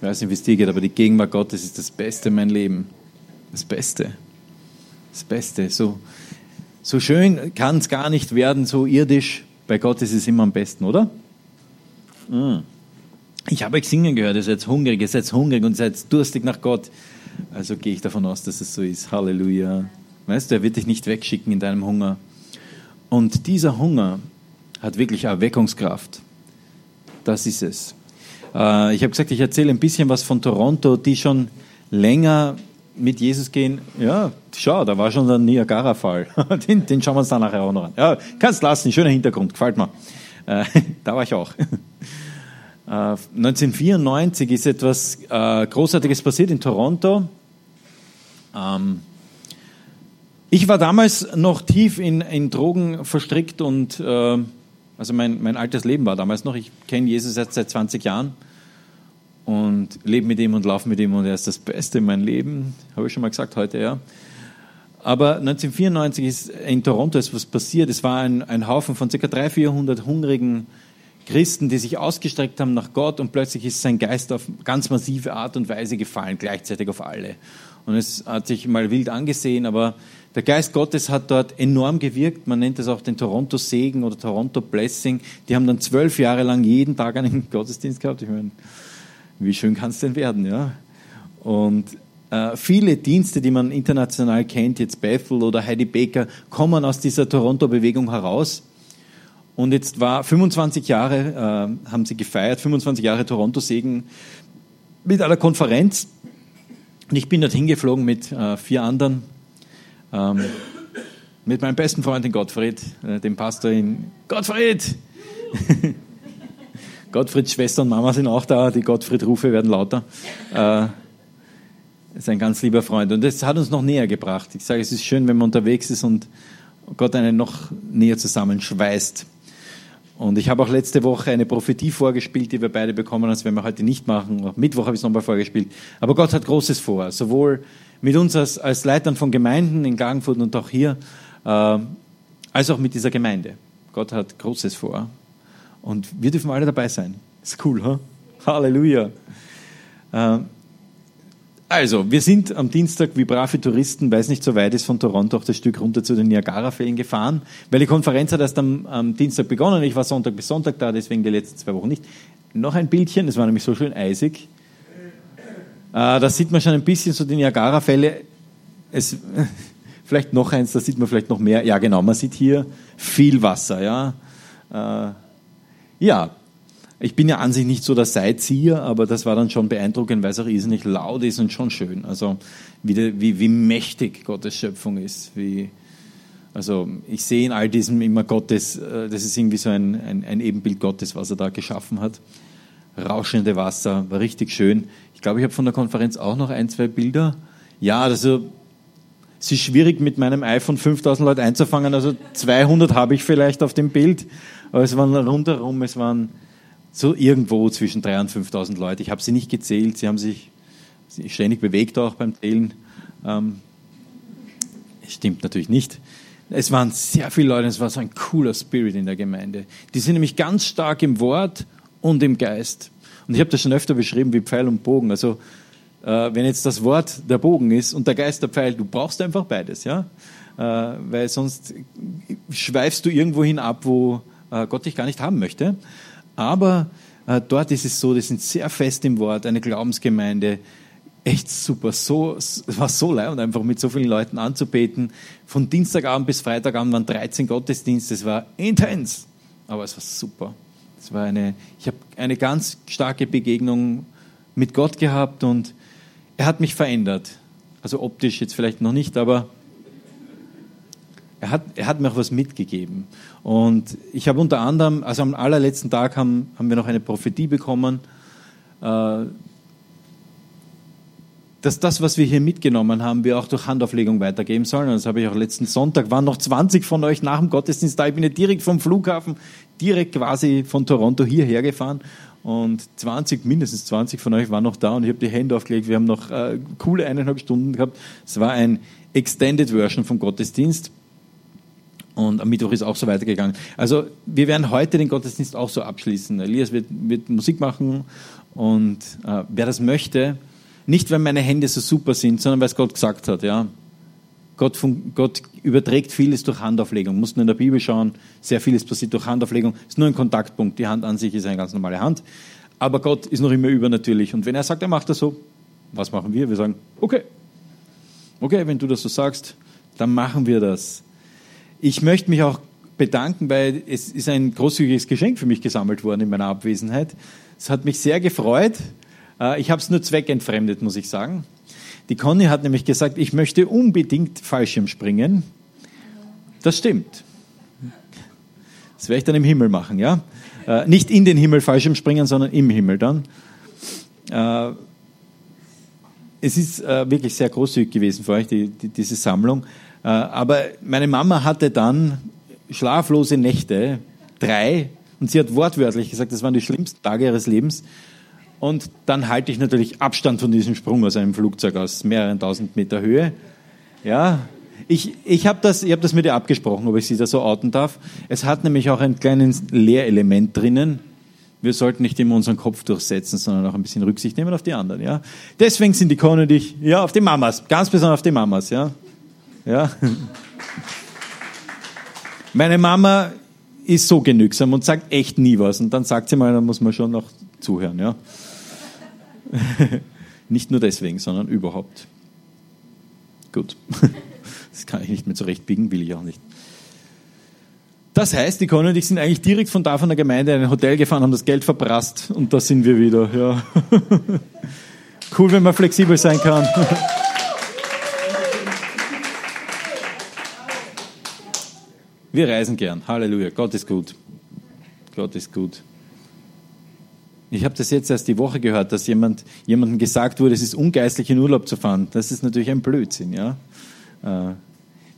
Ich weiß nicht, wie es dir geht, aber die Gegenwart Gottes ist das Beste in meinem Leben. Das Beste. Das Beste. So, so schön kann es gar nicht werden, so irdisch. Bei Gott ist es immer am besten, oder? Mm. Ich habe euch singen gehört, ihr seid hungrig, ihr seid hungrig und seid durstig nach Gott. Also gehe ich davon aus, dass es so ist. Halleluja. Weißt du, er wird dich nicht wegschicken in deinem Hunger. Und dieser Hunger hat wirklich Erweckungskraft. Das ist es. Äh, ich habe gesagt, ich erzähle ein bisschen was von Toronto, die schon länger mit Jesus gehen. Ja, schau, da war schon der Niagara-Fall. Den, den, schauen wir uns dann nachher auch noch an. Ja, kannst lassen, schöner Hintergrund, gefällt mir. Äh, da war ich auch. 1994 äh, ist etwas Großartiges passiert in Toronto. Ähm, ich war damals noch tief in, in Drogen verstrickt und äh, also mein, mein altes Leben war damals noch. Ich kenne Jesus jetzt seit 20 Jahren und lebe mit ihm und laufe mit ihm und er ist das Beste in meinem Leben. Habe ich schon mal gesagt heute, ja. Aber 1994 ist in Toronto etwas passiert. Es war ein, ein Haufen von ca. 300, 400 hungrigen Christen, die sich ausgestreckt haben nach Gott und plötzlich ist sein Geist auf ganz massive Art und Weise gefallen, gleichzeitig auf alle. Und es hat sich mal wild angesehen, aber der Geist Gottes hat dort enorm gewirkt. Man nennt es auch den Toronto Segen oder Toronto Blessing. Die haben dann zwölf Jahre lang jeden Tag einen Gottesdienst gehabt. Ich meine, wie schön kann es denn werden, ja? Und äh, viele Dienste, die man international kennt, jetzt Bethel oder Heidi Baker, kommen aus dieser Toronto-Bewegung heraus. Und jetzt war 25 Jahre, äh, haben sie gefeiert, 25 Jahre Toronto-Segen mit einer Konferenz. Und ich bin dort hingeflogen mit äh, vier anderen ähm, mit meinem besten Freund in Gottfried, äh, dem Pastor in Gottfried. Gottfrieds Schwester und Mama sind auch da, die Gottfried-Rufe werden lauter. Äh, ist ein ganz lieber Freund und das hat uns noch näher gebracht. Ich sage, es ist schön, wenn man unterwegs ist und Gott einen noch näher zusammenschweißt. Und ich habe auch letzte Woche eine Prophetie vorgespielt, die wir beide bekommen, das werden wir heute nicht machen. Auch Mittwoch habe ich es nochmal vorgespielt. Aber Gott hat Großes vor, sowohl mit uns als, als Leitern von Gemeinden in Klagenfurt und auch hier, äh, als auch mit dieser Gemeinde. Gott hat Großes vor. Und wir dürfen alle dabei sein. Ist cool, huh? Halleluja. Äh, also, wir sind am Dienstag wie brave Touristen, weil es nicht so weit ist, von Toronto auch das Stück runter zu den Niagara-Fällen gefahren, weil die Konferenz hat erst am, am, Dienstag begonnen. Ich war Sonntag bis Sonntag da, deswegen die letzten zwei Wochen nicht. Noch ein Bildchen, es war nämlich so schön eisig. Äh, da sieht man schon ein bisschen so die Niagara-Fälle. Es, vielleicht noch eins, da sieht man vielleicht noch mehr. Ja, genau, man sieht hier viel Wasser. Ja, äh, ja. Ich bin ja an sich nicht so der Seizieher, aber das war dann schon beeindruckend, weil es auch irrsinnig laut ist und schon schön. Also wie, wie, wie mächtig Gottes Schöpfung ist. Wie, also ich sehe in all diesem immer Gottes, äh, das ist irgendwie so ein, ein, ein Ebenbild Gottes, was er da geschaffen hat rauschende Wasser, war richtig schön. Ich glaube, ich habe von der Konferenz auch noch ein, zwei Bilder. Ja, also es ist schwierig mit meinem iPhone 5000 Leute einzufangen, also 200 habe ich vielleicht auf dem Bild, aber es waren rundherum, es waren so irgendwo zwischen 3.000 und 5.000 Leute. Ich habe sie nicht gezählt, sie haben sich ständig bewegt auch beim Zählen. Ähm, stimmt natürlich nicht. Es waren sehr viele Leute, es war so ein cooler Spirit in der Gemeinde. Die sind nämlich ganz stark im Wort und im Geist. Und ich habe das schon öfter beschrieben wie Pfeil und Bogen. Also äh, wenn jetzt das Wort der Bogen ist und der Geist der Pfeil, du brauchst einfach beides, ja, äh, weil sonst schweifst du irgendwo hin ab, wo äh, Gott dich gar nicht haben möchte. Aber äh, dort ist es so, die sind sehr fest im Wort, eine Glaubensgemeinde, echt super. So, es war so leid, einfach mit so vielen Leuten anzubeten. Von Dienstagabend bis Freitagabend waren 13 Gottesdienste. Es war intens, aber es war super. Es war eine, ich habe eine ganz starke Begegnung mit Gott gehabt und er hat mich verändert. Also optisch jetzt vielleicht noch nicht, aber er hat, er hat mir auch was mitgegeben. Und ich habe unter anderem, also am allerletzten Tag haben, haben wir noch eine Prophetie bekommen, äh, dass das, was wir hier mitgenommen haben, wir auch durch Handauflegung weitergeben sollen. Und das habe ich auch letzten Sonntag, waren noch 20 von euch nach dem Gottesdienst da. Ich bin ja direkt vom Flughafen, direkt quasi von Toronto hierher gefahren. Und 20, mindestens 20 von euch waren noch da und ich habe die Hände aufgelegt. Wir haben noch äh, coole eineinhalb Stunden gehabt. Es war ein Extended Version vom Gottesdienst. Und am Mittwoch ist auch so weitergegangen. Also wir werden heute den Gottesdienst auch so abschließen. Elias wird, wird Musik machen Und äh, wer das möchte, nicht weil meine Hände so super sind, sondern weil es Gott gesagt hat, ja. Gott, Gott überträgt vieles durch Handauflegung. Muss nur in der Bibel schauen, sehr vieles passiert durch Handauflegung. Ist nur ein Kontaktpunkt. Die Hand an sich ist eine ganz normale Hand. Aber Gott ist noch immer übernatürlich. Und wenn er sagt, er macht das so, was machen wir? Wir sagen, okay. Okay, wenn du das so sagst, dann machen wir das. Ich möchte mich auch bedanken, weil es ist ein großzügiges Geschenk für mich gesammelt worden in meiner Abwesenheit. Es hat mich sehr gefreut. Äh, ich habe es nur zweckentfremdet, muss ich sagen. Die Conny hat nämlich gesagt, ich möchte unbedingt Fallschirm springen. Das stimmt. Das werde ich dann im Himmel machen, ja? Äh, nicht in den Himmel Fallschirm springen, sondern im Himmel dann. Äh, es ist wirklich sehr großzügig gewesen für euch, die, die, diese Sammlung. Aber meine Mama hatte dann schlaflose Nächte, drei, und sie hat wortwörtlich gesagt, das waren die schlimmsten Tage ihres Lebens. Und dann halte ich natürlich Abstand von diesem Sprung aus einem Flugzeug aus mehreren tausend Meter Höhe. Ja, ich, ich habe das, hab das mit ihr abgesprochen, ob ich sie da so outen darf. Es hat nämlich auch ein kleines Lehrelement drinnen. Wir sollten nicht immer unseren Kopf durchsetzen, sondern auch ein bisschen Rücksicht nehmen auf die anderen. Ja? Deswegen sind die Conny und ich, ja, auf die Mamas, ganz besonders auf die Mamas. Ja? Ja? Meine Mama ist so genügsam und sagt echt nie was. Und dann sagt sie mal, da muss man schon noch zuhören. Ja? nicht nur deswegen, sondern überhaupt. Gut. Das kann ich nicht mehr zurechtbiegen, will ich auch nicht. Das heißt, die Conny und ich sind eigentlich direkt von da von der Gemeinde in ein Hotel gefahren, haben das Geld verprasst und da sind wir wieder. Ja. Cool, wenn man flexibel sein kann. Wir reisen gern. Halleluja. Gott ist gut. Gott ist gut. Ich habe das jetzt erst die Woche gehört, dass jemand, jemandem gesagt wurde, es ist ungeistlich in Urlaub zu fahren. Das ist natürlich ein Blödsinn. Ja? Äh,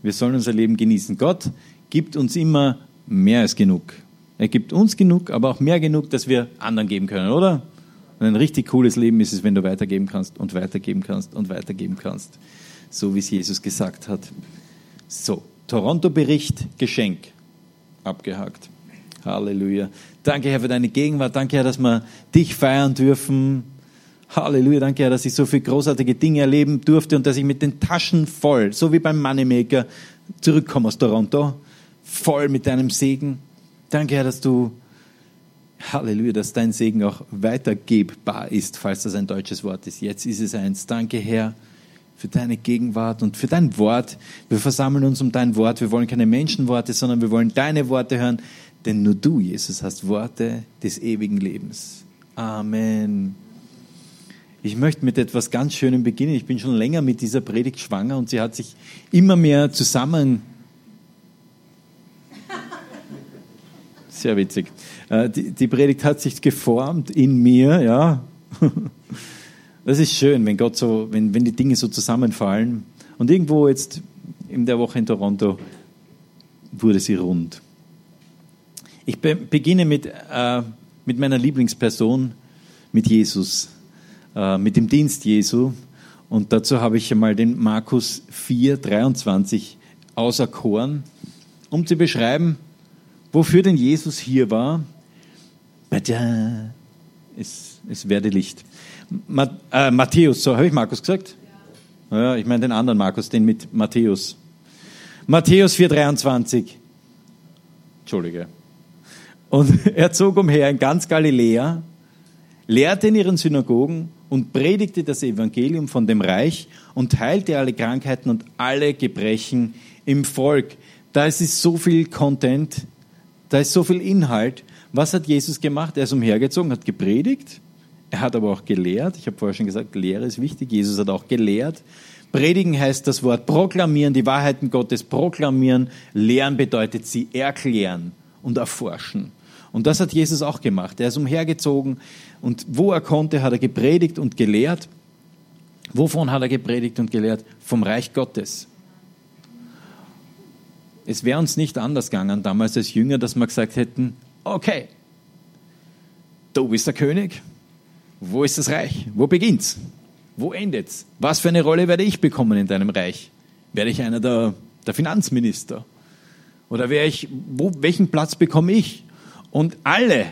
wir sollen unser Leben genießen. Gott gibt uns immer mehr als genug. Er gibt uns genug, aber auch mehr genug, dass wir anderen geben können, oder? Und ein richtig cooles Leben ist es, wenn du weitergeben kannst und weitergeben kannst und weitergeben kannst. So wie es Jesus gesagt hat. So, Toronto-Bericht, Geschenk. Abgehakt. Halleluja. Danke, Herr, für deine Gegenwart. Danke, Herr, dass wir dich feiern dürfen. Halleluja. Danke, Herr, dass ich so viele großartige Dinge erleben durfte und dass ich mit den Taschen voll, so wie beim Moneymaker, zurückkomme aus Toronto. Voll mit deinem Segen. Danke, Herr, dass du, Halleluja, dass dein Segen auch weitergebbar ist, falls das ein deutsches Wort ist. Jetzt ist es eins. Danke, Herr für deine Gegenwart und für dein Wort. Wir versammeln uns um dein Wort. Wir wollen keine Menschenworte, sondern wir wollen deine Worte hören. Denn nur du, Jesus, hast Worte des ewigen Lebens. Amen. Ich möchte mit etwas ganz Schönem beginnen. Ich bin schon länger mit dieser Predigt schwanger und sie hat sich immer mehr zusammen. Sehr witzig. Äh, die, Predigt hat sich geformt in mir, ja. Das ist schön, wenn Gott so, wenn, wenn die Dinge so zusammenfallen. Und irgendwo jetzt in der Woche in Toronto wurde sie rund. Ich beginne mit, äh, mit meiner Lieblingsperson, mit Jesus, äh, mit dem Dienst Jesu. Und dazu habe ich einmal den Markus 4, 23 auserkoren, um zu beschreiben, wofür denn Jesus hier war. Es, es werde Licht. äh, Matthäus, so habe ich Markus gesagt? Ja. ja ich meine den anderen Markus, den mit Matthäus. Matthäus 4, 23. Entschuldige. Und er zog umher in ganz Galiläa, lehrte in ihren Synagogen und predigte das Evangelium von dem Reich und heilte alle Krankheiten und alle Gebrechen im Volk. Da ist so viel Content, da ist so viel Inhalt. Was hat Jesus gemacht? Er ist umhergezogen, hat gepredigt, er hat aber auch gelehrt. Ich habe vorher schon gesagt, Lehre ist wichtig. Jesus hat auch gelehrt. Predigen heißt das Wort proklamieren, die Wahrheiten Gottes proklamieren. Lehren bedeutet sie erklären und erforschen. Und das hat Jesus auch gemacht. Er ist umhergezogen und wo er konnte, hat er gepredigt und gelehrt. Wovon hat er gepredigt und gelehrt? Vom Reich Gottes. Es wäre uns nicht anders gegangen damals als Jünger, dass wir gesagt hätten, okay, du bist der König, wo ist das Reich? Wo beginnt's? Wo endet's? Was für eine Rolle werde ich bekommen in deinem Reich? Werde ich einer der, der Finanzminister? Oder ich, wo, welchen Platz bekomme ich? Und alle,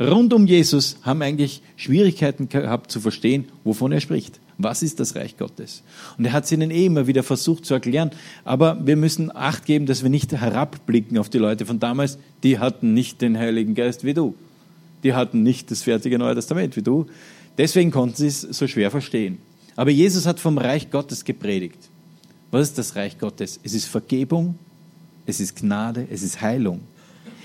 rund um Jesus haben eigentlich Schwierigkeiten gehabt zu verstehen, wovon er spricht. Was ist das Reich Gottes? Und er hat es ihnen eh immer wieder versucht zu erklären. Aber wir müssen Acht geben, dass wir nicht herabblicken auf die Leute von damals. Die hatten nicht den Heiligen Geist wie du. Die hatten nicht das fertige Neue Testament wie du. Deswegen konnten sie es so schwer verstehen. Aber Jesus hat vom Reich Gottes gepredigt. Was ist das Reich Gottes? Es ist Vergebung, es ist Gnade, es ist Heilung.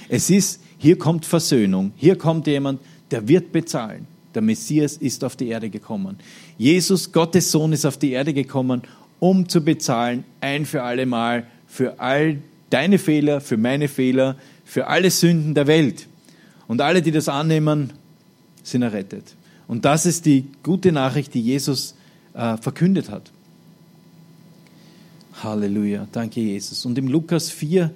Es ist, hier kommt Versöhnung, hier kommt jemand, der wird bezahlen. Der Messias ist auf die Erde gekommen. Jesus, Gottes Sohn, ist auf die Erde gekommen, um zu bezahlen, ein für alle Mal, für all deine Fehler, für meine Fehler, für alle Sünden der Welt. Und alle, die das annehmen, sind errettet. Und das ist die gute Nachricht, die Jesus äh, verkündet hat. Halleluja, danke Jesus. Und im Lukas 4,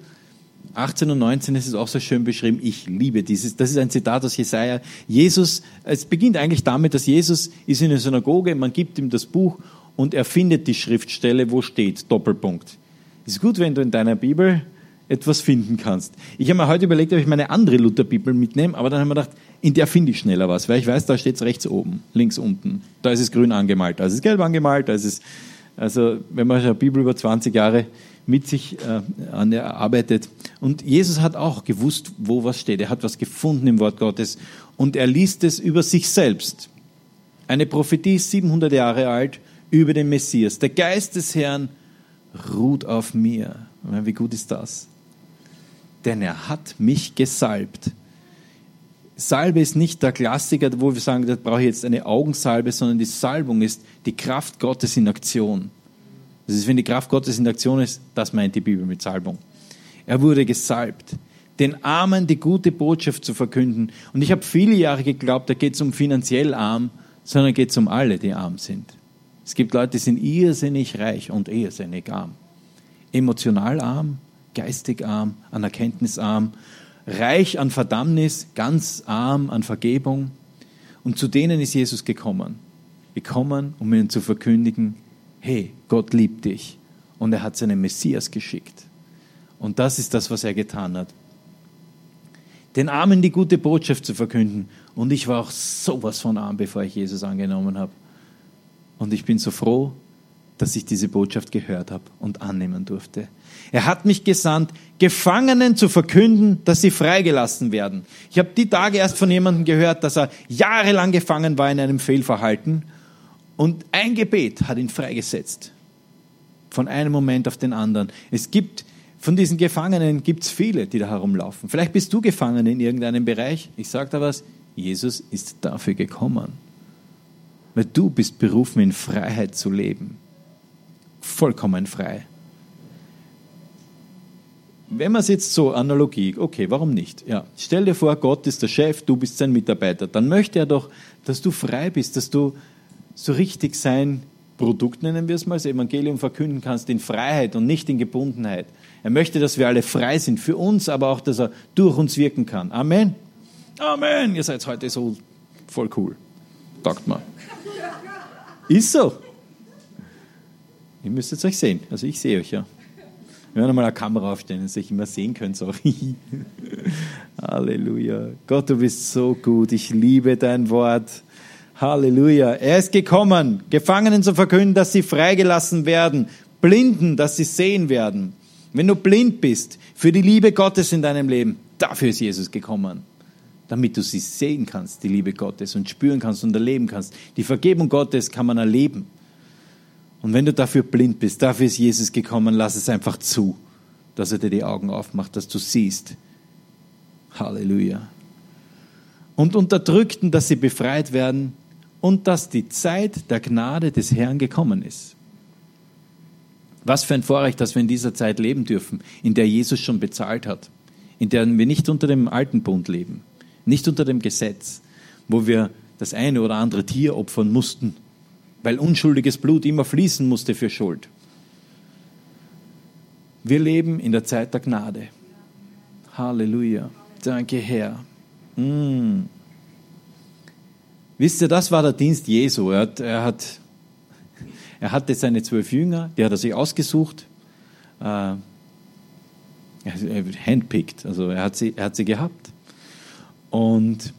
18 und 19 ist es auch so schön beschrieben. Ich liebe dieses. Das ist ein Zitat aus Jesaja. Jesus, es beginnt eigentlich damit, dass Jesus ist in der Synagoge, man gibt ihm das Buch und er findet die Schriftstelle, wo steht Doppelpunkt. Ist gut, wenn du in deiner Bibel etwas finden kannst. Ich habe mir heute überlegt, ob ich meine andere Lutherbibel mitnehme, aber dann habe ich mir gedacht, in der finde ich schneller was, weil ich weiß, da steht es rechts oben, links unten. Da ist es grün angemalt, da ist es gelb angemalt, da ist es, also wenn man eine Bibel über 20 Jahre mit sich äh, erarbeitet. Und Jesus hat auch gewusst, wo was steht. Er hat was gefunden im Wort Gottes und er liest es über sich selbst. Eine Prophetie 700 Jahre alt über den Messias. Der Geist des Herrn ruht auf mir. Wie gut ist das? Denn er hat mich gesalbt. Salbe ist nicht der Klassiker, wo wir sagen, da brauche ich jetzt eine Augensalbe, sondern die Salbung ist die Kraft Gottes in Aktion. Das ist, wenn die Kraft Gottes in Aktion ist, das meint die Bibel mit Salbung. Er wurde gesalbt, den Armen die gute Botschaft zu verkünden. Und ich habe viele Jahre geglaubt, da geht es um finanziell arm, sondern geht es um alle, die arm sind. Es gibt Leute, die sind irrsinnig reich und irrsinnig arm. Emotional arm, geistig arm, an Erkenntnis arm, reich an Verdammnis, ganz arm an Vergebung. Und zu denen ist Jesus gekommen. Gekommen, um ihnen zu verkündigen, hey, Gott liebt dich. Und er hat seinen Messias geschickt. Und das ist das, was er getan hat. Den Armen die gute Botschaft zu verkünden. Und ich war auch sowas von arm, bevor ich Jesus angenommen habe. Und ich bin so froh, dass ich diese Botschaft gehört habe und annehmen durfte. Er hat mich gesandt, Gefangenen zu verkünden, dass sie freigelassen werden. Ich habe die Tage erst von jemandem gehört, dass er jahrelang gefangen war in einem Fehlverhalten und ein Gebet hat ihn freigesetzt. Von einem Moment auf den anderen. Es gibt, von diesen Gefangenen gibt es viele, die da herumlaufen. Vielleicht bist du gefangen in irgendeinem Bereich. Ich sage da was, Jesus ist dafür gekommen. Weil du bist berufen, in Freiheit zu leben. Vollkommen frei. Wenn man es jetzt so Analogie, okay, warum nicht? Ja, stell dir vor, Gott ist der Chef, du bist sein Mitarbeiter. Dann möchte er doch, dass du frei bist, dass du so richtig sein Produkt, nennen wir es mal, das Evangelium verkünden kannst in Freiheit und nicht in Gebundenheit. Er möchte, dass wir alle frei sind, für uns, aber auch, dass er durch uns wirken kann. Amen. Amen. Ihr seid heute so voll cool. Sagt mal. Ist so. Ihr müsst es euch sehen. Also ich sehe euch ja. Wir werden mal eine Kamera aufstellen, dass ihr euch immer sehen könnt. So. Halleluja. Gott, du bist so gut. Ich liebe dein Wort. Halleluja. Er ist gekommen, Gefangenen zu verkünden, dass sie freigelassen werden, Blinden, dass sie sehen werden. Wenn du blind bist für die Liebe Gottes in deinem Leben, dafür ist Jesus gekommen. Damit du sie sehen kannst, die Liebe Gottes, und spüren kannst und erleben kannst. Die Vergebung Gottes kann man erleben. Und wenn du dafür blind bist, dafür ist Jesus gekommen, lass es einfach zu, dass er dir die Augen aufmacht, dass du siehst. Halleluja. Und Unterdrückten, dass sie befreit werden, und dass die Zeit der Gnade des Herrn gekommen ist. Was für ein Vorrecht, dass wir in dieser Zeit leben dürfen, in der Jesus schon bezahlt hat, in der wir nicht unter dem alten Bund leben, nicht unter dem Gesetz, wo wir das eine oder andere Tier opfern mussten, weil unschuldiges Blut immer fließen musste für Schuld. Wir leben in der Zeit der Gnade. Halleluja. Danke, Herr. Mm. Wisst ihr, das war der Dienst Jesu. Er, hat, er, hat, er hatte seine zwölf Jünger, die hat er sich ausgesucht. Äh, handpicked, also er hat, sie, er hat sie gehabt. Und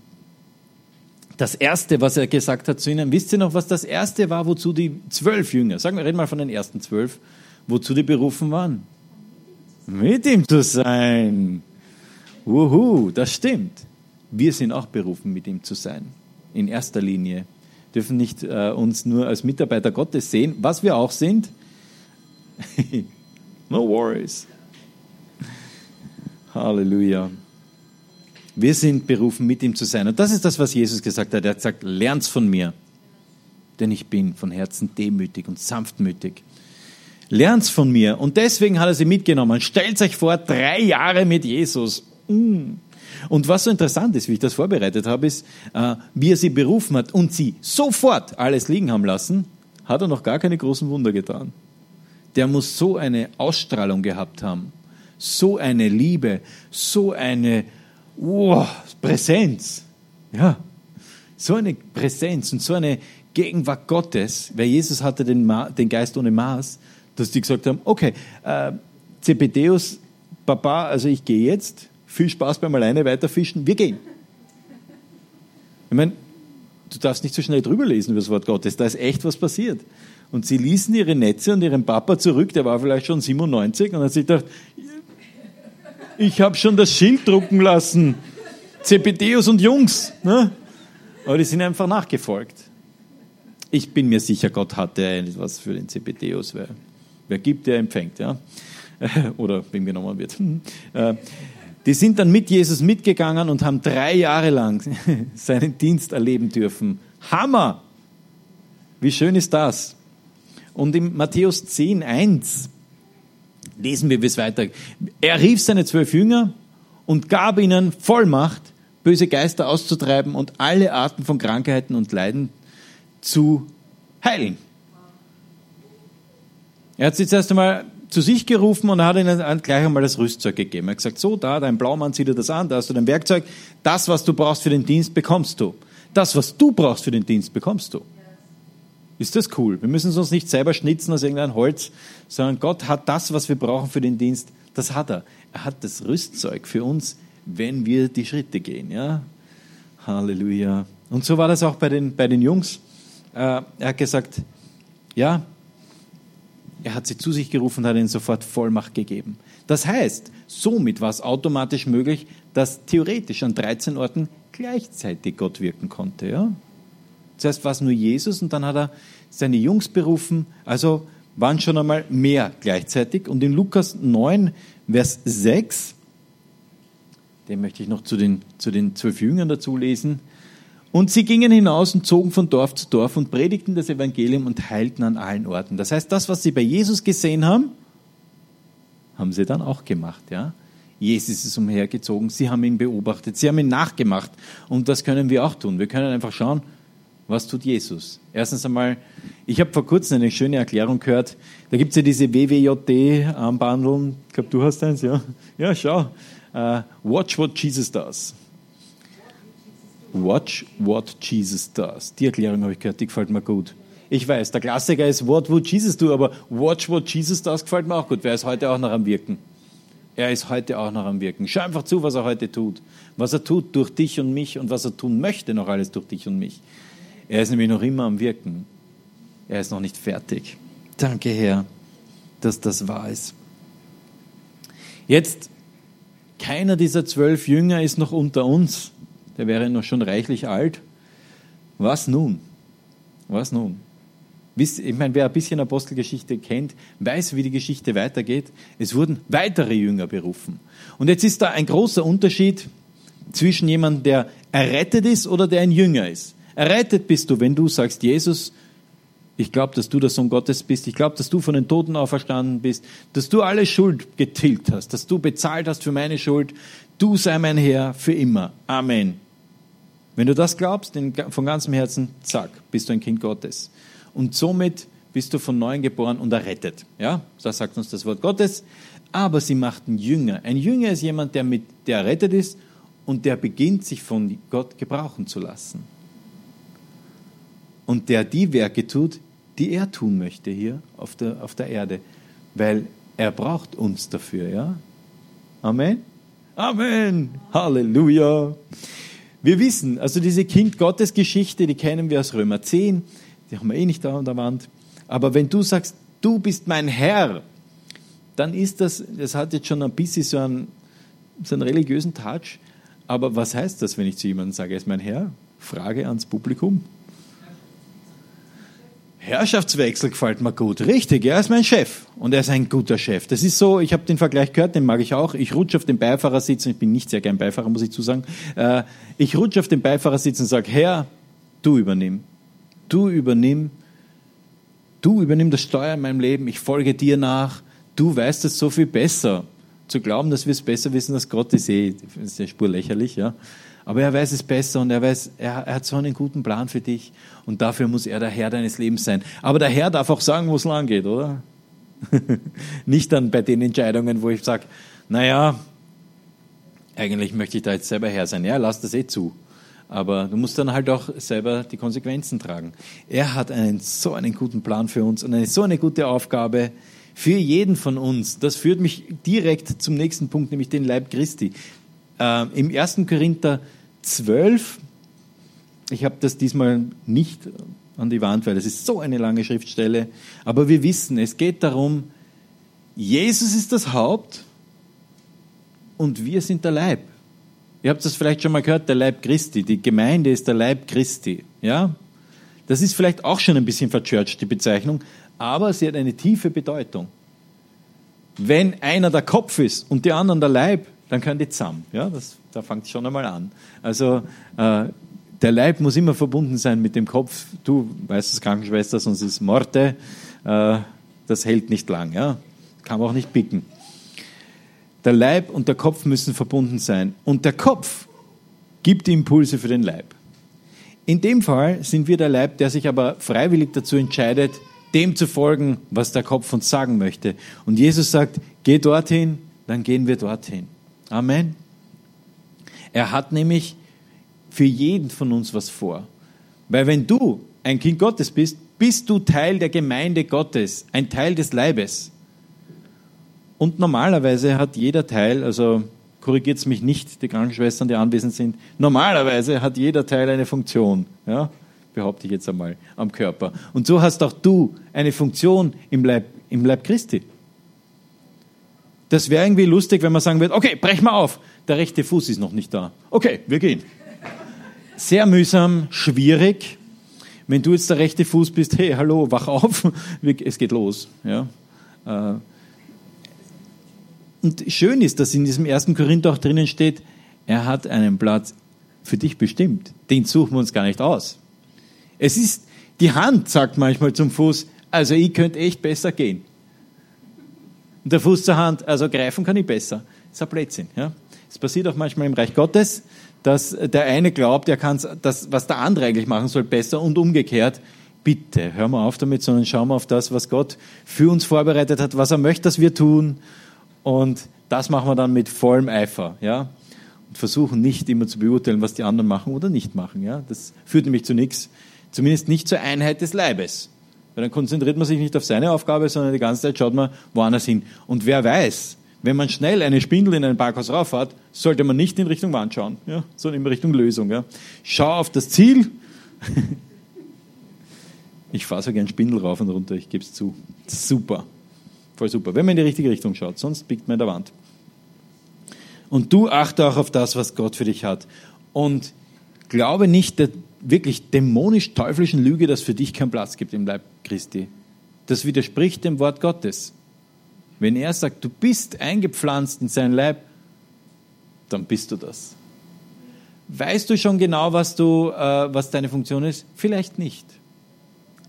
das Erste, was er gesagt hat zu ihnen, wisst ihr noch, was das Erste war, wozu die zwölf Jünger, sagen wir, reden mal von den ersten zwölf, wozu die berufen waren? Mit ihm zu sein. Wuhu, das stimmt. Wir sind auch berufen, mit ihm zu sein. In erster Linie. Dürfen nicht äh, uns nur als Mitarbeiter Gottes sehen, was wir auch sind. no worries. Halleluja. Wir sind berufen, mit ihm zu sein. Und das ist das, was Jesus gesagt hat. Er hat gesagt, lernt's von mir, denn ich bin von Herzen demütig und sanftmütig. Lernt's von mir. Und deswegen hat er sie mitgenommen. Stellt euch vor, drei Jahre mit Jesus. Mm. Und was so interessant ist, wie ich das vorbereitet habe, ist, äh, wie er sie berufen hat und sie sofort alles liegen haben lassen, hat er noch gar keine großen Wunder getan. Der muss so eine Ausstrahlung gehabt haben, so eine Liebe, so eine wow, Präsenz. Ja, so eine Präsenz und so eine Gegenwart Gottes, weil Jesus hatte den, Ma den Geist ohne Maß, dass die gesagt haben, okay, äh, Zebedeus, Papa, also ich gehe jetzt, viel Spaß beim alleine weiterfischen, wir gehen. Ich meine, du darfst nicht so schnell drüber lesen über das Wort Gottes, da ist echt was passiert. Und sie ließen ihre Netze und ihren Papa zurück, der war vielleicht schon 97, und hat sich gedacht, ich habe schon das Schild drucken lassen. Zebedeus und Jungs. Ne? Aber die sind einfach nachgefolgt. Ich bin mir sicher, Gott hatte etwas für den Zebedeus. Wer, wer gibt, der empfängt. Ja? Oder wem genommen wird. Die sind dann mit Jesus mitgegangen und haben drei Jahre lang seinen Dienst erleben dürfen. Hammer! Wie schön ist das? Und in Matthäus 10, 1 Lesen wir, wie es weitergeht. Er rief seine zwölf Jünger und gab ihnen Vollmacht, böse Geister auszutreiben und alle Arten von Krankheiten und Leiden zu heilen. Er hat sie zuerst einmal zu sich gerufen und hat ihnen gleich einmal das Rüstzeug gegeben. Er hat gesagt, so, da, dein Blaumann, zieh dir das an, da hast du dein Werkzeug. Das, was du brauchst für den Dienst, bekommst du. Das, was du brauchst für den Dienst, bekommst du. Ist das cool? Wir müssen es uns nicht selber schnitzen aus irgendeinem Holz, sondern Gott hat das, was wir brauchen für den Dienst. Das hat er. Er hat das Rüstzeug für uns, wenn wir die Schritte gehen. Ja? Halleluja. Und so war das auch bei den, bei den Jungs. Äh, er hat gesagt, ja, er hat sie zu sich gerufen und hat ihnen sofort Vollmacht gegeben. Das heißt, somit war es automatisch möglich, dass theoretisch an 13 Orten gleichzeitig Gott wirken konnte. Ja? Zuerst war es nur Jesus und dann hat er seine Jungs berufen. Also waren schon einmal mehr gleichzeitig. Und in Lukas 9, Vers 6, den möchte ich noch zu den, zu den zwölf Jüngern dazu lesen. Und sie gingen hinaus und zogen von Dorf zu Dorf und predigten das Evangelium und heilten an allen Orten. Das heißt, das, was sie bei Jesus gesehen haben, haben sie dann auch gemacht, ja. Jesus ist umhergezogen, sie haben ihn beobachtet, sie haben ihn nachgemacht. Und das können wir auch tun. Wir können einfach schauen, was tut Jesus? Erstens einmal, ich habe vor kurzem eine schöne Erklärung gehört. Da gibt es ja diese WWJD-Armbandeln. Ich glaube, du hast eins, ja? Ja, schau. Uh, watch what Jesus does. Watch what Jesus does. Die Erklärung habe ich gehört, die gefällt mir gut. Ich weiß, der Klassiker ist What would Jesus do, aber Watch what Jesus does gefällt mir auch gut. Wer ist heute auch noch am Wirken? Er ist heute auch noch am Wirken. Schau einfach zu, was er heute tut. Was er tut durch dich und mich und was er tun möchte noch alles durch dich und mich. Er ist nämlich noch immer am Wirken. Er ist noch nicht fertig. Danke, Herr, dass das wahr ist. Jetzt, keiner dieser zwölf Jünger ist noch unter uns. Der wäre noch schon reichlich alt. Was nun? Was nun? Ich meine, wer ein bisschen Apostelgeschichte kennt, weiß, wie die Geschichte weitergeht. Es wurden weitere Jünger berufen. Und jetzt ist da ein großer Unterschied zwischen jemandem, der errettet ist oder der ein Jünger ist. Errettet bist du, wenn du sagst, Jesus, ich glaube, dass du der Sohn Gottes bist. Ich glaube, dass du von den Toten auferstanden bist, dass du alle Schuld getilgt hast, dass du bezahlt hast für meine Schuld. Du sei mein Herr für immer. Amen. Wenn du das glaubst, von ganzem Herzen, zack, bist du ein Kind Gottes. Und somit bist du von neuem geboren und errettet. Ja, das sagt uns das Wort Gottes. Aber sie machten Jünger. Ein Jünger ist jemand, der, mit, der errettet ist und der beginnt, sich von Gott gebrauchen zu lassen und der die Werke tut, die er tun möchte hier auf der, auf der Erde, weil er braucht uns dafür, ja? Amen? Amen! Halleluja! Wir wissen, also diese Kind Gottes Geschichte, die kennen wir aus Römer 10, die haben wir eh nicht da an der Wand. Aber wenn du sagst, du bist mein Herr, dann ist das, das hat jetzt schon ein bisschen so einen, so einen religiösen Touch. Aber was heißt das, wenn ich zu jemandem sage, er ist mein Herr? Frage ans Publikum. Herrschaftswechsel gefällt mir gut. Richtig, er ist mein Chef und er ist ein guter Chef. Das ist so, ich habe den Vergleich gehört, den mag ich auch. Ich rutsche auf den Beifahrersitz, ich bin nicht sehr gern Beifahrer, muss ich zusagen. Äh, ich rutsche auf den Beifahrersitz und sage, Herr, du übernimm. Du übernimm. Du übernimm das Steuer in meinem Leben, ich folge dir nach. Du weißt es so viel besser. Zu glauben, dass wir es besser wissen als Gott, ist eh, ist ja spur lächerlich, ja. Aber er weiß es besser und er weiß, er, er, hat so einen guten Plan für dich und dafür muss er der Herr deines Lebens sein. Aber der Herr darf auch sagen, wo es lang geht, oder? Nicht dann bei den Entscheidungen, wo ich sage, naja, eigentlich möchte ich da jetzt selber Herr sein. Ja, lass das eh zu. Aber du musst dann halt auch selber die Konsequenzen tragen. Er hat einen, so einen guten Plan für uns und eine, so eine gute Aufgabe für jeden von uns. Das führt mich direkt zum nächsten Punkt, nämlich den Leib Christi äh, im 1. Korinther 12, ich habe das diesmal nicht an die Wand, weil es ist so eine lange Schriftstelle, aber wir wissen, es geht darum, Jesus ist das Haupt und wir sind der Leib. Ihr habt das vielleicht schon mal gehört, der Leib Christi. Die Gemeinde ist der Leib Christi. Ja? Das ist vielleicht auch schon ein bisschen verchurcht, die Bezeichnung, aber sie hat eine tiefe Bedeutung. Wenn einer der Kopf ist und die anderen der Leib, dann können die zusammen. Ja, das, da fängt schon einmal an. Also äh, der Leib muss immer verbunden sein mit dem Kopf. Du weißt es, Krankenschwester, sonst ist Morte. Äh, das hält nicht lang. Ja? Kann man auch nicht picken. Der Leib und der Kopf müssen verbunden sein. Und der Kopf gibt die Impulse für den Leib. In dem Fall sind wir der Leib, der sich aber freiwillig dazu entscheidet, dem zu folgen, was der Kopf uns sagen möchte. Und Jesus sagt, geh dorthin, dann gehen wir dorthin. Amen. Er hat nämlich für jeden von uns was vor. Weil wenn du ein Kind Gottes bist, bist du Teil der Gemeinde Gottes, ein Teil des Leibes. Und normalerweise hat jeder Teil, also korrigiert es mich nicht, die Krankenschwestern, die anwesend sind, normalerweise hat jeder Teil eine Funktion, ja, behaupte ich jetzt einmal, am Körper. Und so hast auch du eine Funktion im Leib, im Leib Christi. Das wäre irgendwie lustig, wenn man sagen würde, okay, brech mal auf. Der rechte Fuß ist noch nicht da. Okay, wir gehen. Sehr mühsam, schwierig. Wenn du jetzt der rechte Fuß bist, hey, hallo, wach auf, es geht los. Ja. Äh. Und schön ist, dass in diesem ersten Korinther auch drinnen steht, er hat einen Platz für dich bestimmt. Den suchen wir uns gar nicht aus. Es ist, die Hand sagt manchmal zum Fuß, also ich könnte echt besser gehen. Und der Fuß zur Hand, also greifen kann ich besser. Das ist ein Blödsinn. Ja? Es passiert auch manchmal im Reich Gottes, dass der eine glaubt, er kann das, was der andere eigentlich machen soll, besser und umgekehrt. Bitte, hör mal auf damit, sondern schau mal auf das, was Gott für uns vorbereitet hat, was er möchte, dass wir tun. Und das machen wir dann mit vollem Eifer. Ja? Und versuchen nicht immer zu beurteilen, was die anderen machen oder nicht machen. Ja? Das führt nämlich zu nichts. Zumindest nicht zur Einheit des Leibes. Weil dann konzentriert man sich nicht auf seine Aufgabe, sondern die ganze Zeit schaut man woanders hin. Und wer weiß, wenn man schnell eine Spindel in ein Parkhaus rauffahrt, sollte man nicht in Richtung Wand schauen, ja, sondern in Richtung Lösung. Ja. Schau auf das Ziel. Ich fahre so gern Spindel rauf und runter, ich gebe es zu. Super. Voll super. Wenn man in die richtige Richtung schaut, sonst biegt man in der Wand. Und du achte auch auf das, was Gott für dich hat. Und glaube nicht wirklich dämonisch-teuflischen Lüge, dass für dich keinen Platz gibt im Leib Christi. Das widerspricht dem Wort Gottes. Wenn er sagt, du bist eingepflanzt in sein Leib, dann bist du das. Weißt du schon genau, was, du, äh, was deine Funktion ist? Vielleicht nicht.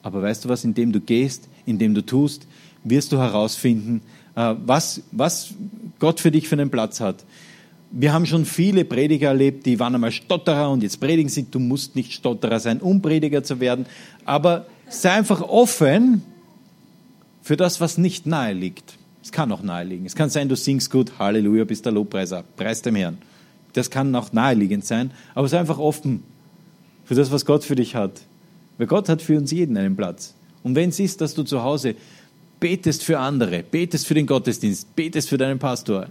Aber weißt du was, indem du gehst, indem du tust, wirst du herausfinden, äh, was, was Gott für dich für einen Platz hat. Wir haben schon viele Prediger erlebt, die waren einmal Stotterer und jetzt predigen sie, du musst nicht Stotterer sein, um Prediger zu werden. Aber sei einfach offen für das, was nicht nahe liegt. Es kann auch nahe liegen. Es kann sein, du singst gut, Halleluja, bist der Lobpreiser, preis dem Herrn. Das kann auch naheliegend sein, aber sei einfach offen für das, was Gott für dich hat. Weil Gott hat für uns jeden einen Platz. Und wenn es ist, dass du zu Hause betest für andere, betest für den Gottesdienst, betest für deinen Pastor,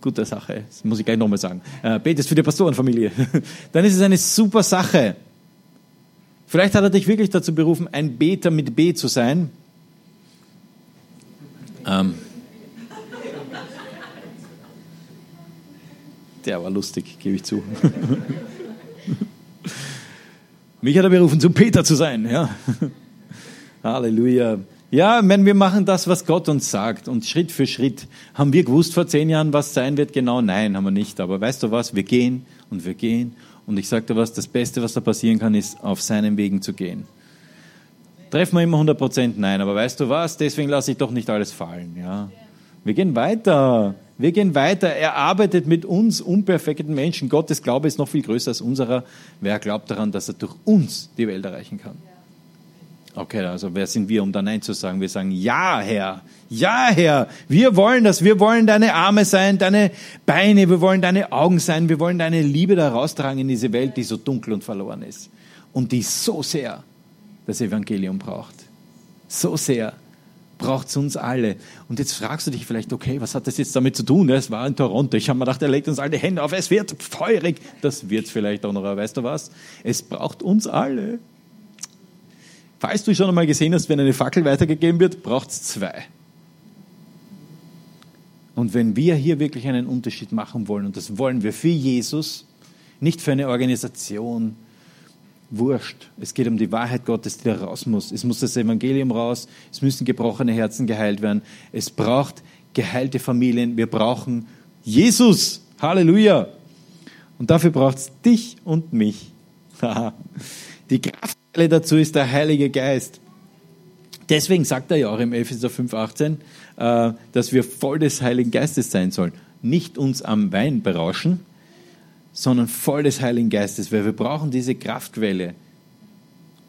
gute Sache. Das muss ich gleich nochmal sagen. Äh, betest für die Pastorenfamilie. Dann ist es eine super Sache. Vielleicht hat er dich wirklich dazu berufen, ein Beter mit B zu sein. Ähm. Der war lustig, gebe ich zu. Mich hat er berufen, zum Peter zu sein. Ja. Halleluja. Ja, wenn wir machen das, was Gott uns sagt und Schritt für Schritt. Haben wir gewusst vor zehn Jahren, was sein wird? Genau, nein, haben wir nicht. Aber weißt du was? Wir gehen und wir gehen. Und ich sage dir was, das Beste, was da passieren kann, ist, auf seinen Wegen zu gehen. Treffen wir immer 100 Prozent? Nein. Aber weißt du was? Deswegen lasse ich doch nicht alles fallen. Ja. Wir gehen weiter. Wir gehen weiter. Er arbeitet mit uns unperfekten Menschen. Gottes Glaube ist noch viel größer als unserer. Wer glaubt daran, dass er durch uns die Welt erreichen kann? Okay, also wer sind wir, um da Nein zu sagen? Wir sagen, ja, Herr, ja, Herr, wir wollen das, wir wollen deine Arme sein, deine Beine, wir wollen deine Augen sein, wir wollen deine Liebe da raustragen in diese Welt, die so dunkel und verloren ist und die so sehr das Evangelium braucht. So sehr braucht es uns alle. Und jetzt fragst du dich vielleicht, okay, was hat das jetzt damit zu tun? Es war in Toronto. Ich habe mir gedacht, er legt uns alle Hände auf. Es wird feurig. Das wird vielleicht auch noch. Aber weißt du was? Es braucht uns alle. Falls du schon einmal gesehen hast, wenn eine Fackel weitergegeben wird, braucht es zwei. Und wenn wir hier wirklich einen Unterschied machen wollen, und das wollen wir für Jesus, nicht für eine Organisation, wurscht. Es geht um die Wahrheit Gottes, die da raus muss. Es muss das Evangelium raus. Es müssen gebrochene Herzen geheilt werden. Es braucht geheilte Familien. Wir brauchen Jesus. Halleluja. Und dafür braucht es dich und mich. die Kraft dazu ist der Heilige Geist. Deswegen sagt er ja auch im Epheser 5,18, äh, dass wir voll des Heiligen Geistes sein sollen. Nicht uns am Wein berauschen, sondern voll des Heiligen Geistes, weil wir brauchen diese Kraftquelle,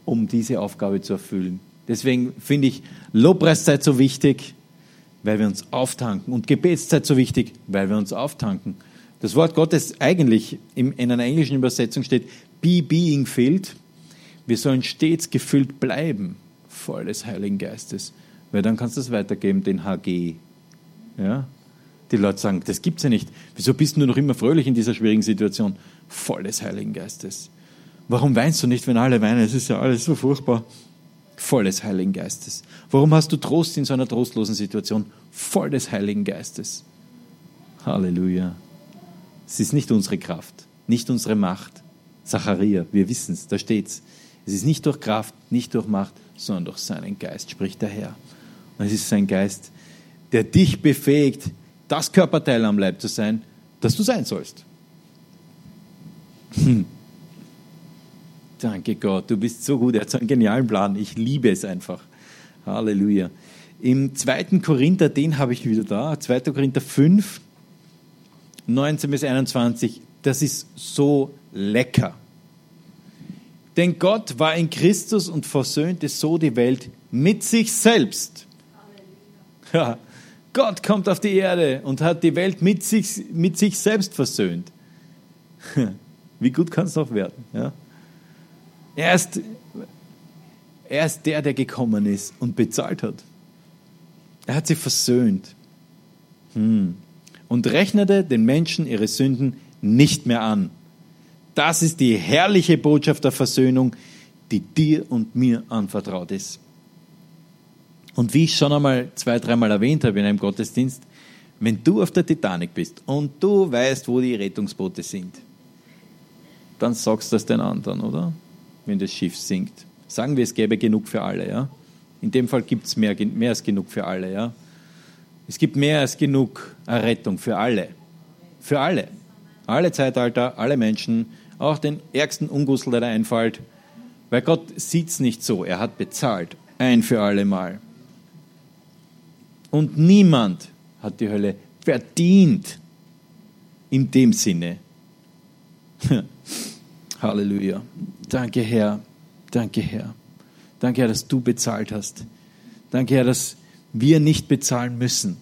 um diese Aufgabe zu erfüllen. Deswegen finde ich Lobpreiszeit so wichtig, weil wir uns auftanken und Gebetszeit so wichtig, weil wir uns auftanken. Das Wort Gottes eigentlich in einer englischen Übersetzung steht, be being filled. Wir sollen stets gefüllt bleiben, voll des Heiligen Geistes. Weil dann kannst du es weitergeben, den HG. Ja? Die Leute sagen, das gibt's ja nicht. Wieso bist du noch immer fröhlich in dieser schwierigen Situation? Voll des Heiligen Geistes. Warum weinst du nicht, wenn alle weinen? Es ist ja alles so furchtbar. Voll des Heiligen Geistes. Warum hast du Trost in so einer trostlosen Situation? Voll des Heiligen Geistes. Halleluja. Es ist nicht unsere Kraft, nicht unsere Macht. Zacharia, wir wissen es, da steht's. Es ist nicht durch Kraft, nicht durch Macht, sondern durch seinen Geist, spricht der Herr. Und es ist sein Geist, der dich befähigt, das Körperteil am Leib zu sein, das du sein sollst. Hm. Danke Gott, du bist so gut. Er hat so einen genialen Plan. Ich liebe es einfach. Halleluja. Im 2. Korinther, den habe ich wieder da, 2. Korinther 5, 19 bis 21, das ist so lecker. Denn Gott war in Christus und versöhnte so die Welt mit sich selbst. Ja, Gott kommt auf die Erde und hat die Welt mit sich, mit sich selbst versöhnt. Wie gut kann es noch werden? Ja? Er, ist, er ist der, der gekommen ist und bezahlt hat. Er hat sie versöhnt. Hm. Und rechnete den Menschen ihre Sünden nicht mehr an. Das ist die herrliche Botschaft der Versöhnung, die dir und mir anvertraut ist. Und wie ich schon einmal zwei, dreimal erwähnt habe in einem Gottesdienst, wenn du auf der Titanic bist und du weißt, wo die Rettungsboote sind, dann sagst du das den anderen, oder? Wenn das Schiff sinkt. Sagen wir, es gäbe genug für alle, ja? In dem Fall gibt es mehr, mehr als genug für alle, ja? Es gibt mehr als genug Errettung für alle. Für alle. Alle Zeitalter, alle Menschen, auch den ärgsten Ungussel, der da einfällt. Weil Gott sieht es nicht so. Er hat bezahlt. Ein für alle Mal. Und niemand hat die Hölle verdient. In dem Sinne. Halleluja. Danke, Herr. Danke, Herr. Danke, Herr, dass du bezahlt hast. Danke, Herr, dass wir nicht bezahlen müssen.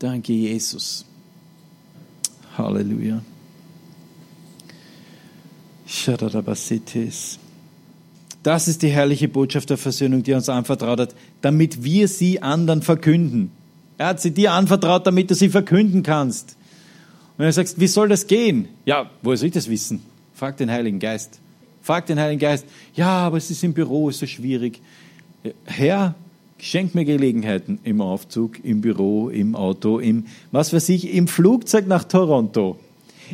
Danke, Jesus. Halleluja. Das ist die herrliche Botschaft der Versöhnung, die er uns anvertraut hat, damit wir sie anderen verkünden. Er hat sie dir anvertraut, damit du sie verkünden kannst. Wenn du sagst, wie soll das gehen? Ja, woher soll ich das wissen? Frag den Heiligen Geist. Frag den Heiligen Geist. Ja, aber es ist im Büro, ist so schwierig. Herr, schenk mir Gelegenheiten im Aufzug, im Büro, im Auto, im, was weiß ich, im Flugzeug nach Toronto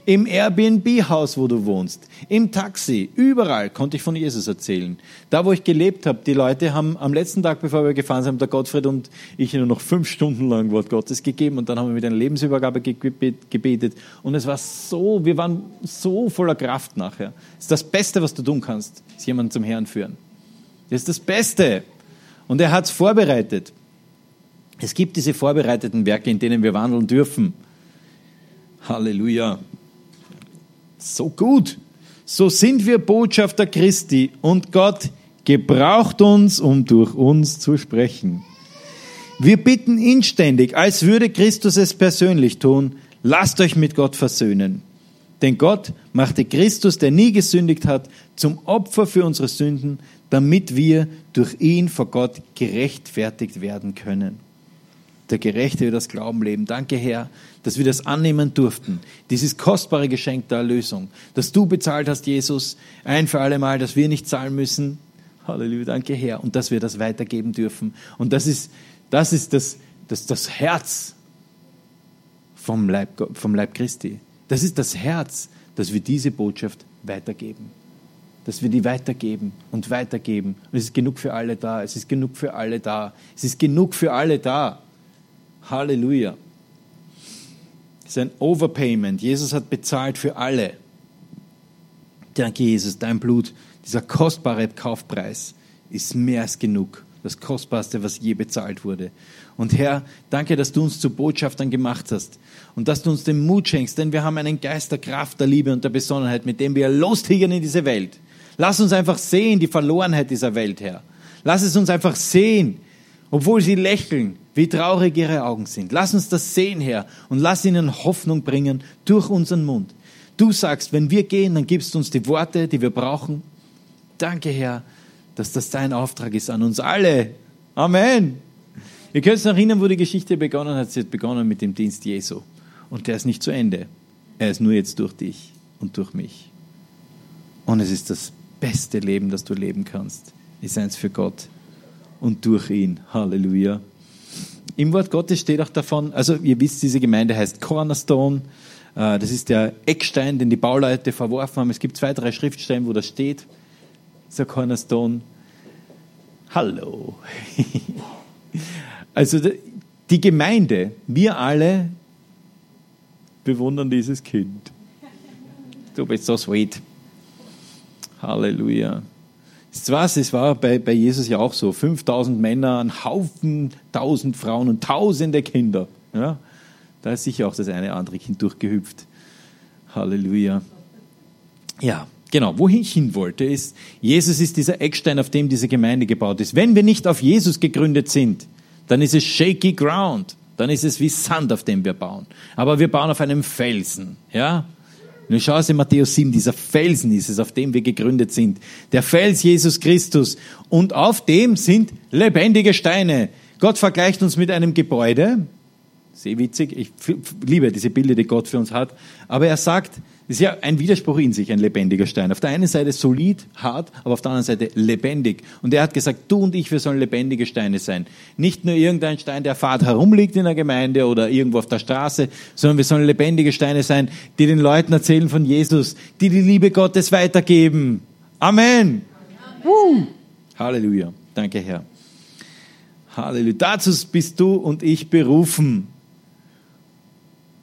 im Airbnb-Haus, wo du wohnst, im Taxi, überall konnte ich von Jesus erzählen. Da, wo ich gelebt habe, die Leute haben am letzten Tag, bevor wir gefahren sind, der Gottfried und ich nur noch fünf Stunden lang Wort Gottes gegeben und dann haben wir mit einer Lebensübergabe gebetet und es war so, wir waren so voller Kraft nachher. Das ist das Beste, was du tun kannst, ist jemanden zum Herrn führen. Das ist das Beste. Und er hat es vorbereitet. Es gibt diese vorbereiteten Werke, in denen wir wandeln dürfen. Halleluja. So gut. So sind wir Botschafter Christi und Gott gebraucht uns, um durch uns zu sprechen. Wir bitten inständig, als würde Christus es persönlich tun, lasst euch mit Gott versöhnen. Denn Gott machte Christus, der nie gesündigt hat, zum Opfer für unsere Sünden, damit wir durch ihn vor Gott gerechtfertigt werden können der Gerechte wird das Glauben leben. Danke, Herr, dass wir das annehmen durften. Dieses kostbare Geschenk der Erlösung, dass du bezahlt hast, Jesus, ein für alle Mal, dass wir nicht zahlen müssen. Halleluja, danke, Herr. Und dass wir das weitergeben dürfen. Und das ist das, ist das, das, das Herz vom Leib, vom Leib Christi. Das ist das Herz, dass wir diese Botschaft weitergeben. Dass wir die weitergeben und weitergeben. Und es ist genug für alle da. Es ist genug für alle da. Es ist genug für alle da. Halleluja. Das ist ein Overpayment. Jesus hat bezahlt für alle. Danke, Jesus, dein Blut, dieser kostbare Kaufpreis ist mehr als genug. Das Kostbarste, was je bezahlt wurde. Und Herr, danke, dass du uns zu Botschaftern gemacht hast und dass du uns den Mut schenkst, denn wir haben einen Geist der Kraft, der Liebe und der Besonnenheit, mit dem wir lostigern in diese Welt. Lass uns einfach sehen die Verlorenheit dieser Welt, Herr. Lass es uns einfach sehen, obwohl sie lächeln, wie traurig ihre Augen sind. Lass uns das sehen, Herr, und lass ihnen Hoffnung bringen durch unseren Mund. Du sagst, wenn wir gehen, dann gibst du uns die Worte, die wir brauchen. Danke, Herr, dass das dein Auftrag ist an uns alle. Amen. Ihr könnt euch erinnern, wo die Geschichte begonnen hat. Sie hat begonnen mit dem Dienst Jesu. Und der ist nicht zu Ende. Er ist nur jetzt durch dich und durch mich. Und es ist das beste Leben, das du leben kannst. Ist eins für Gott und durch ihn. Halleluja. Im Wort Gottes steht auch davon, also ihr wisst, diese Gemeinde heißt Cornerstone. Äh, das ist der Eckstein, den die Bauleute verworfen haben. Es gibt zwei, drei Schriftstellen, wo das steht. Dieser Cornerstone. Hallo. Also die Gemeinde, wir alle bewundern dieses Kind. Du bist so sweet. Halleluja. Das was, es war bei, bei Jesus ja auch so. 5000 Männer, ein Haufen, 1000 Frauen und tausende Kinder. Ja? Da ist sicher auch das eine oder andere Kind durchgehüpft. Halleluja. Ja, genau. Wohin ich hin wollte, ist, Jesus ist dieser Eckstein, auf dem diese Gemeinde gebaut ist. Wenn wir nicht auf Jesus gegründet sind, dann ist es shaky ground. Dann ist es wie Sand, auf dem wir bauen. Aber wir bauen auf einem Felsen. Ja? Nun schau es in Matthäus 7, dieser Felsen ist es, auf dem wir gegründet sind. Der Fels Jesus Christus. Und auf dem sind lebendige Steine. Gott vergleicht uns mit einem Gebäude. Sehr witzig. Ich liebe diese Bilder, die Gott für uns hat. Aber er sagt, ist ja ein Widerspruch in sich, ein lebendiger Stein. Auf der einen Seite solid, hart, aber auf der anderen Seite lebendig. Und er hat gesagt, du und ich, wir sollen lebendige Steine sein. Nicht nur irgendein Stein, der fad herumliegt in der Gemeinde oder irgendwo auf der Straße, sondern wir sollen lebendige Steine sein, die den Leuten erzählen von Jesus, die die Liebe Gottes weitergeben. Amen. Amen. Halleluja. Danke, Herr. Halleluja. Dazu bist du und ich berufen.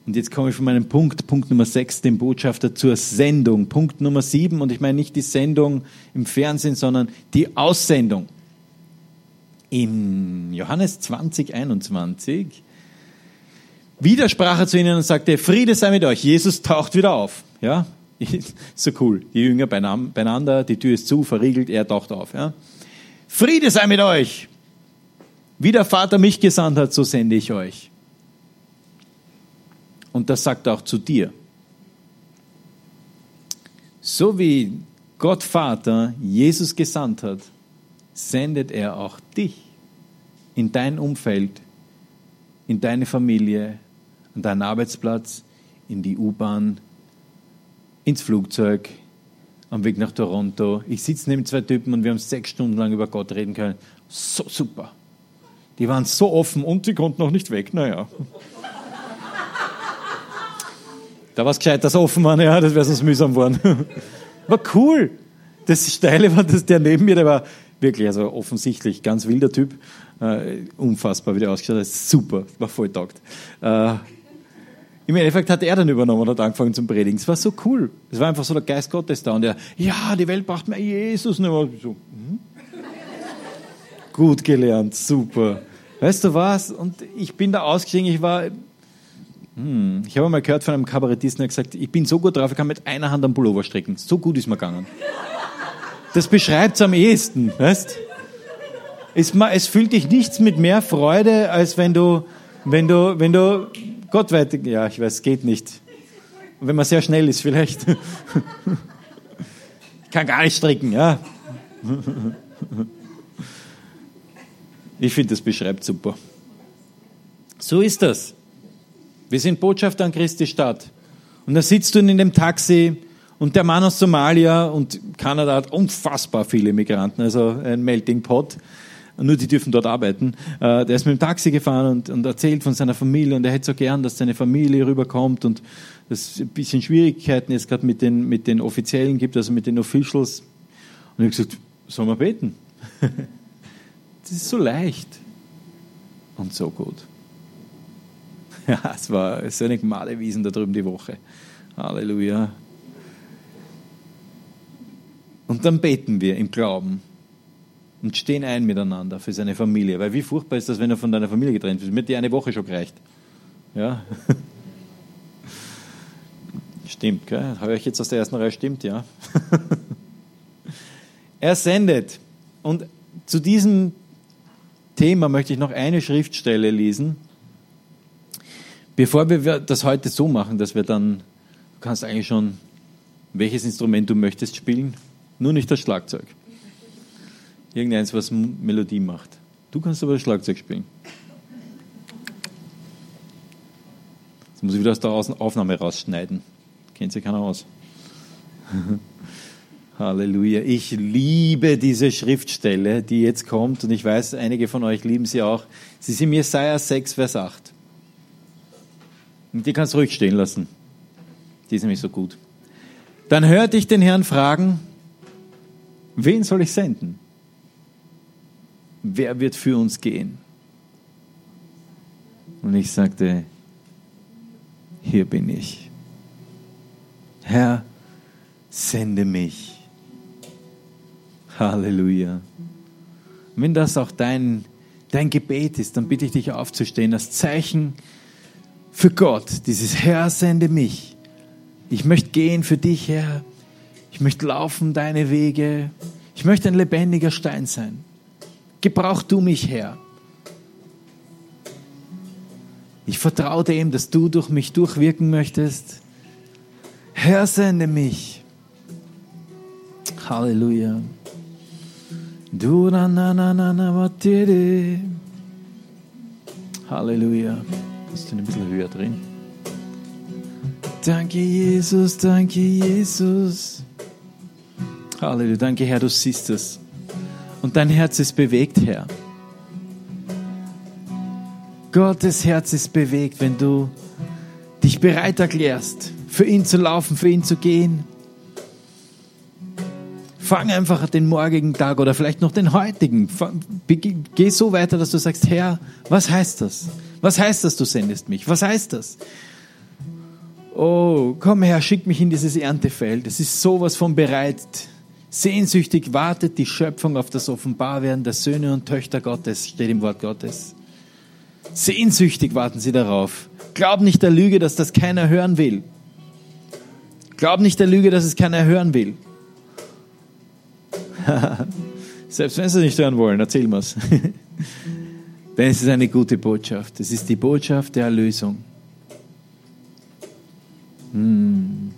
Und jetzt komme ich von meinem Punkt, Punkt Nummer 6, dem Botschafter zur Sendung. Punkt Nummer 7, und ich meine nicht die Sendung im Fernsehen, sondern die Aussendung. In Johannes 20, 21 widersprach er zu ihnen und sagte, Friede sei mit euch, Jesus taucht wieder auf. Ja, so cool. Die Jünger beieinander, die Tür ist zu, verriegelt, er taucht auf. Ja? Friede sei mit euch. Wie der Vater mich gesandt hat, so sende ich euch. Und das sagt er auch zu dir. So wie Gott Vater Jesus gesandt hat, sendet er auch dich in dein Umfeld, in deine Familie, an deinen Arbeitsplatz, in die U-Bahn, ins Flugzeug, am Weg nach Toronto. Ich sitze neben zwei Typen und wir haben sechs Stunden lang über Gott reden können. So super. Die waren so offen und sie konnten auch nicht weg. Naja. Da war es gescheit, dass offen waren, ja, das wäre sonst mühsam geworden. War cool. Das Steile war, dass der neben mir, der war wirklich, also offensichtlich ganz wilder Typ. Uh, unfassbar, wie der ausgeschaut hat. Super, war voll taugt. Uh, Im Endeffekt hat er dann übernommen und hat angefangen zum Predigen. Es war so cool. Es war einfach so der Geist Gottes da. Und er, ja, die Welt braucht mehr Jesus. Und war so, hm? Gut gelernt, super. Weißt du was? Und ich bin da ausgestiegen, ich war hm, ich habe mal gehört von einem Kabarettisten, der gesagt, ich bin so gut drauf, ich kann mit einer Hand am Pullover strecken. So gut ist mir gegangen. Das beschreibt es am ehesten, weißt? Es, es füllt dich nichts mit mehr Freude, als wenn du, wenn du, wenn du, Gott weit, ja, ich weiß, es geht nicht. Wenn man sehr schnell ist, vielleicht. Ich kann gar nicht stricken, ja. Ich finde, das beschreibt super. So ist das. Wir sind Botschafter an Christi Stadt. Und da sitzt du in dem Taxi und der Mann aus Somalia und Kanada hat unfassbar viele Migranten, also ein Melting Pot. Nur die dürfen dort arbeiten. Äh, der ist mit dem Taxi gefahren und, und erzählt von seiner Familie und er hätte so gern, dass seine Familie rüberkommt und dass es ein bisschen Schwierigkeiten jetzt gerade mit den, mit den Offiziellen gibt, also mit den Officials. Und ich habe gesagt, sollen wir beten? das ist so leicht und so gut. Ja, es war so eine Malewiesen da drüben die Woche. Halleluja. Und dann beten wir im Glauben und stehen ein miteinander für seine Familie. Weil wie furchtbar ist das, wenn du von deiner Familie getrennt bist? Mir hat eine Woche schon gereicht. Ja. Stimmt, gell? Habe ich jetzt aus der ersten Reihe? Stimmt, ja. er sendet. Und zu diesem Thema möchte ich noch eine Schriftstelle lesen Bevor wir das heute so machen, dass wir dann, du kannst eigentlich schon, welches Instrument du möchtest spielen, nur nicht das Schlagzeug. Irgendeins, was Melodie macht. Du kannst aber das Schlagzeug spielen. Jetzt muss ich wieder aus der Aufnahme rausschneiden. Kennt sich keiner aus. Halleluja. Ich liebe diese Schriftstelle, die jetzt kommt, und ich weiß, einige von euch lieben sie auch. Sie ist im Jesaja 6, Vers 8. Die kannst du ruhig stehen lassen. Die ist nämlich so gut. Dann hörte ich den Herrn fragen, wen soll ich senden? Wer wird für uns gehen? Und ich sagte, hier bin ich. Herr, sende mich. Halleluja. Wenn das auch dein, dein Gebet ist, dann bitte ich dich aufzustehen, als Zeichen für Gott, dieses Herr, sende mich. Ich möchte gehen für dich, Herr. Ich möchte laufen deine Wege. Ich möchte ein lebendiger Stein sein. Gebrauch du mich, Herr. Ich vertraue dem, dass du durch mich durchwirken möchtest. Herr, sende mich. Halleluja. Du na na na na na Halleluja. Ist ein bisschen höher drin. Danke, Jesus, danke, Jesus. Halleluja, danke, Herr, du siehst es. Und dein Herz ist bewegt, Herr. Gottes Herz ist bewegt, wenn du dich bereit erklärst, für ihn zu laufen, für ihn zu gehen. Fang einfach den morgigen Tag oder vielleicht noch den heutigen. Geh so weiter, dass du sagst, Herr, was heißt das? Was heißt das, du sendest mich? Was heißt das? Oh, komm her, schick mich in dieses Erntefeld. Es ist sowas von bereit. Sehnsüchtig wartet die Schöpfung auf das Offenbarwerden der Söhne und Töchter Gottes, steht im Wort Gottes. Sehnsüchtig warten sie darauf. Glaub nicht der Lüge, dass das keiner hören will. Glaub nicht der Lüge, dass es keiner hören will. Selbst wenn sie es nicht hören wollen, erzähl mal's. Denn es ist eine gute Botschaft. Es ist die Botschaft der Erlösung. Hm.